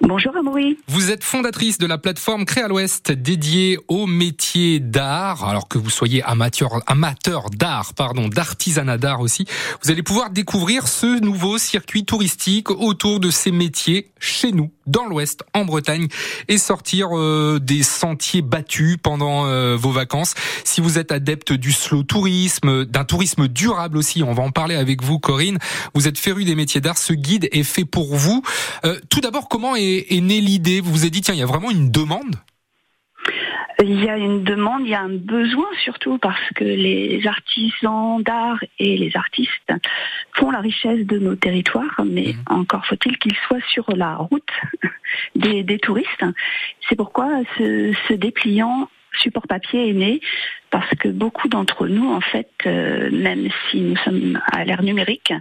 Bonjour Amaury. Vous êtes fondatrice de la plateforme Créa l'Ouest dédiée aux métiers d'art. Alors que vous soyez amateur, amateur d'art, pardon, d'artisanat d'art aussi, vous allez pouvoir découvrir ce nouveau circuit touristique autour de ces métiers chez nous, dans l'Ouest, en Bretagne, et sortir euh, des sentiers battus pendant euh, vos vacances. Si vous êtes adepte du slow tourisme, d'un tourisme durable aussi, on va en parler avec vous, Corinne. Vous êtes féru des métiers d'art. Ce guide est fait pour vous. Euh, tout d'abord, comment est est, née l'idée? Vous vous êtes dit, tiens, il y a vraiment une demande? Il y a une demande, il y a un besoin surtout parce que les artisans d'art et les artistes font la richesse de nos territoires, mais mmh. encore faut-il qu'ils soient sur la route des, touristes. C'est pourquoi ce dépliant support papier est né parce que beaucoup d'entre nous, en fait, euh, même si nous sommes à l'ère numérique,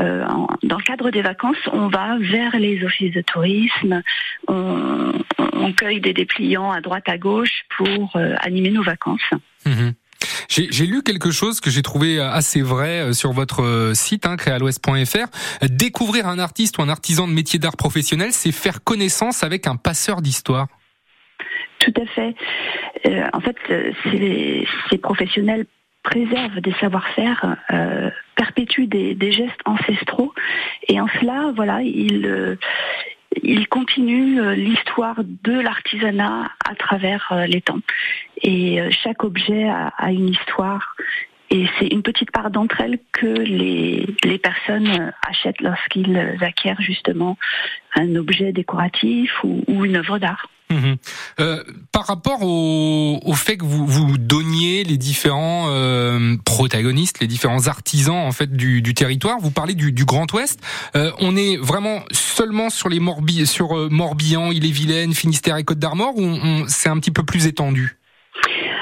euh, dans le cadre des vacances, on va vers les offices de tourisme, on, cueille des dépliants à droite à gauche pour euh, animer nos vacances. Mhm. J'ai lu quelque chose que j'ai trouvé assez vrai sur votre site, hein, créalouest.fr. Découvrir un artiste ou un artisan de métier d'art professionnel, c'est faire connaissance avec un passeur d'histoire. Tout à fait. Euh, en fait, euh, ces, professionnels préservent des savoir-faire, euh, perpétuent des, gestes ancestraux, et en cela, voilà, ils, continuent l'histoire de l'artisanat à travers les temps. Et chaque objet a, une histoire. Et c'est une petite part d'entre elles que les, personnes achètent lorsqu'ils acquièrent justement un objet décoratif ou une œuvre d'art. Mhm. Euh, par rapport au, au, fait que vous vous donniez les différents euh, protagonistes, les différents artisans en fait du, du territoire, vous parlez du, du Grand Ouest. Euh, on est vraiment seulement sur les Morbi sur euh, Morbihan, Ille-et-Vilaine, Finistère et Côte d'Armor, ou c'est un petit peu plus étendu?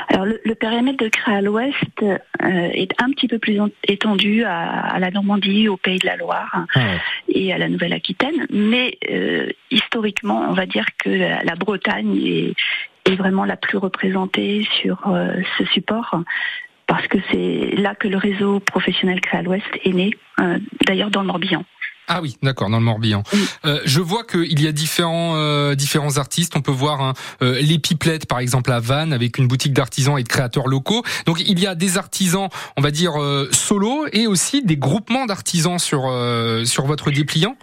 Alors le, périmètre de Créa l'Ouest euh, est un petit peu plus étendu à, la Normandie, au Pays de la Loire ah et à la Nouvelle-Aquitaine, mais euh, historiquement, on va dire que la, Bretagne est, vraiment la plus représentée sur euh, ce support parce que c'est là que le réseau professionnel Créa l'Ouest est né, d'ailleurs dans le Morbihan. Ah oui, d'accord, dans le Morbihan. Euh, je vois qu'il y a différents euh, différents artistes. On peut voir hein, euh, les Pipelettes, par exemple, à Vannes, avec une boutique d'artisans et de créateurs locaux. Donc il y a des artisans, on va dire, solo, et aussi des groupements d'artisans sur, sur votre dépliant?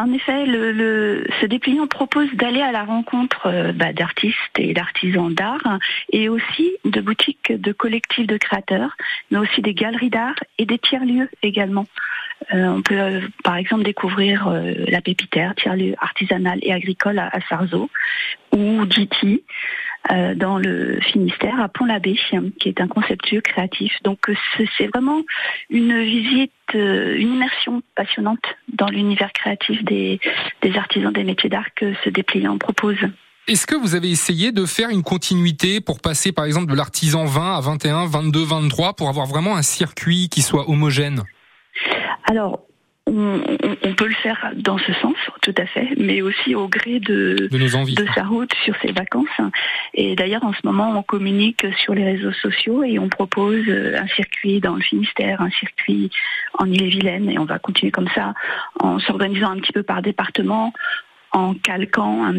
En effet, le, ce dépliant propose d'aller à la rencontre bah, d'artistes et d'artisans d'art et aussi de boutiques de collectifs de créateurs, mais aussi des galeries d'art et des tiers-lieux également. Euh, on peut euh, par exemple découvrir euh, la pépitaire, tiers-lieu artisanal et agricole à, Sarzeau, ou Diti dans le Finistère, à Pont-l'Abbé, qui est un conceptueux créatif. Donc c'est vraiment une visite, une immersion passionnante dans l'univers créatif des, des artisans des métiers d'art que ce dépliant propose. Est-ce que vous avez essayé de faire une continuité pour passer par exemple de l'artisan 20 à 21, 22, 23 pour avoir vraiment un circuit qui soit homogène? Alors, on, peut le faire dans ce sens, tout à fait, mais aussi au gré de, de, sa route sur ses vacances. Et d'ailleurs, en ce moment, on communique sur les réseaux sociaux et on propose un circuit dans le Finistère, un circuit en Ille-et-Vilaine, et on va continuer comme ça en s'organisant un petit peu par département, en calquant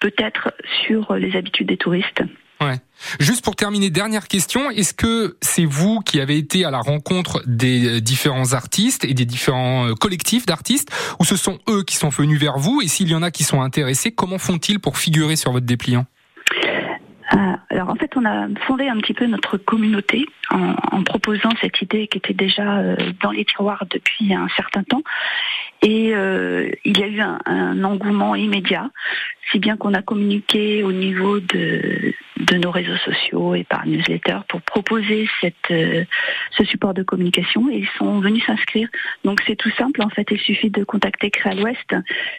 peut-être sur les habitudes des touristes. Ouais. Juste pour terminer, dernière question, est-ce que c'est vous qui avez été à la rencontre des euh, différents artistes et des différents euh, collectifs d'artistes, ou ce sont eux qui sont venus vers vous Et s'il y en a qui sont intéressés, comment font-ils pour figurer sur votre dépliant? Euh, alors en fait, on a fondé un petit peu notre communauté en, proposant cette idée qui était déjà dans les tiroirs depuis un certain temps. Et il y a eu un engouement immédiat, si bien qu'on a communiqué au niveau de, de nos réseaux sociaux et par newsletter pour proposer cette, euh, ce support de communication et ils sont venus s'inscrire. Donc c'est tout simple en fait, il suffit de contacter Créa l'Ouest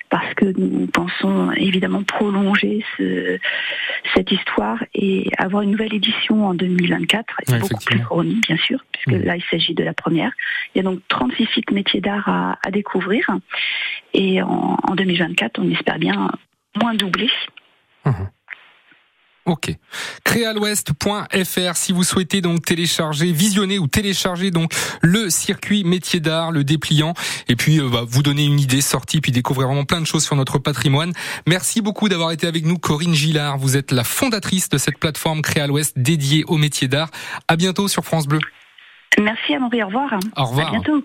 parce que nous pensons évidemment prolonger ce, cette histoire et avoir une nouvelle édition en 2024 et beaucoup plus fournie bien sûr puisque mmh. là il s'agit de la première. Il y a donc 36 sites métiers d'art à, à, découvrir et en, en 2024 on espère bien moins doubler. Ok. Créalouest.fr si vous souhaitez donc télécharger, visionner ou télécharger donc le circuit métier d'art, le dépliant, et puis euh, bah, vous donner une idée sortie, puis découvrir vraiment plein de choses sur notre patrimoine. Merci beaucoup d'avoir été avec nous, Corinne Gillard. Vous êtes la fondatrice de cette plateforme Créa l'Ouest dédiée au métier d'art. À bientôt sur France Bleu. Merci à Marie, au revoir. Au revoir. À bientôt.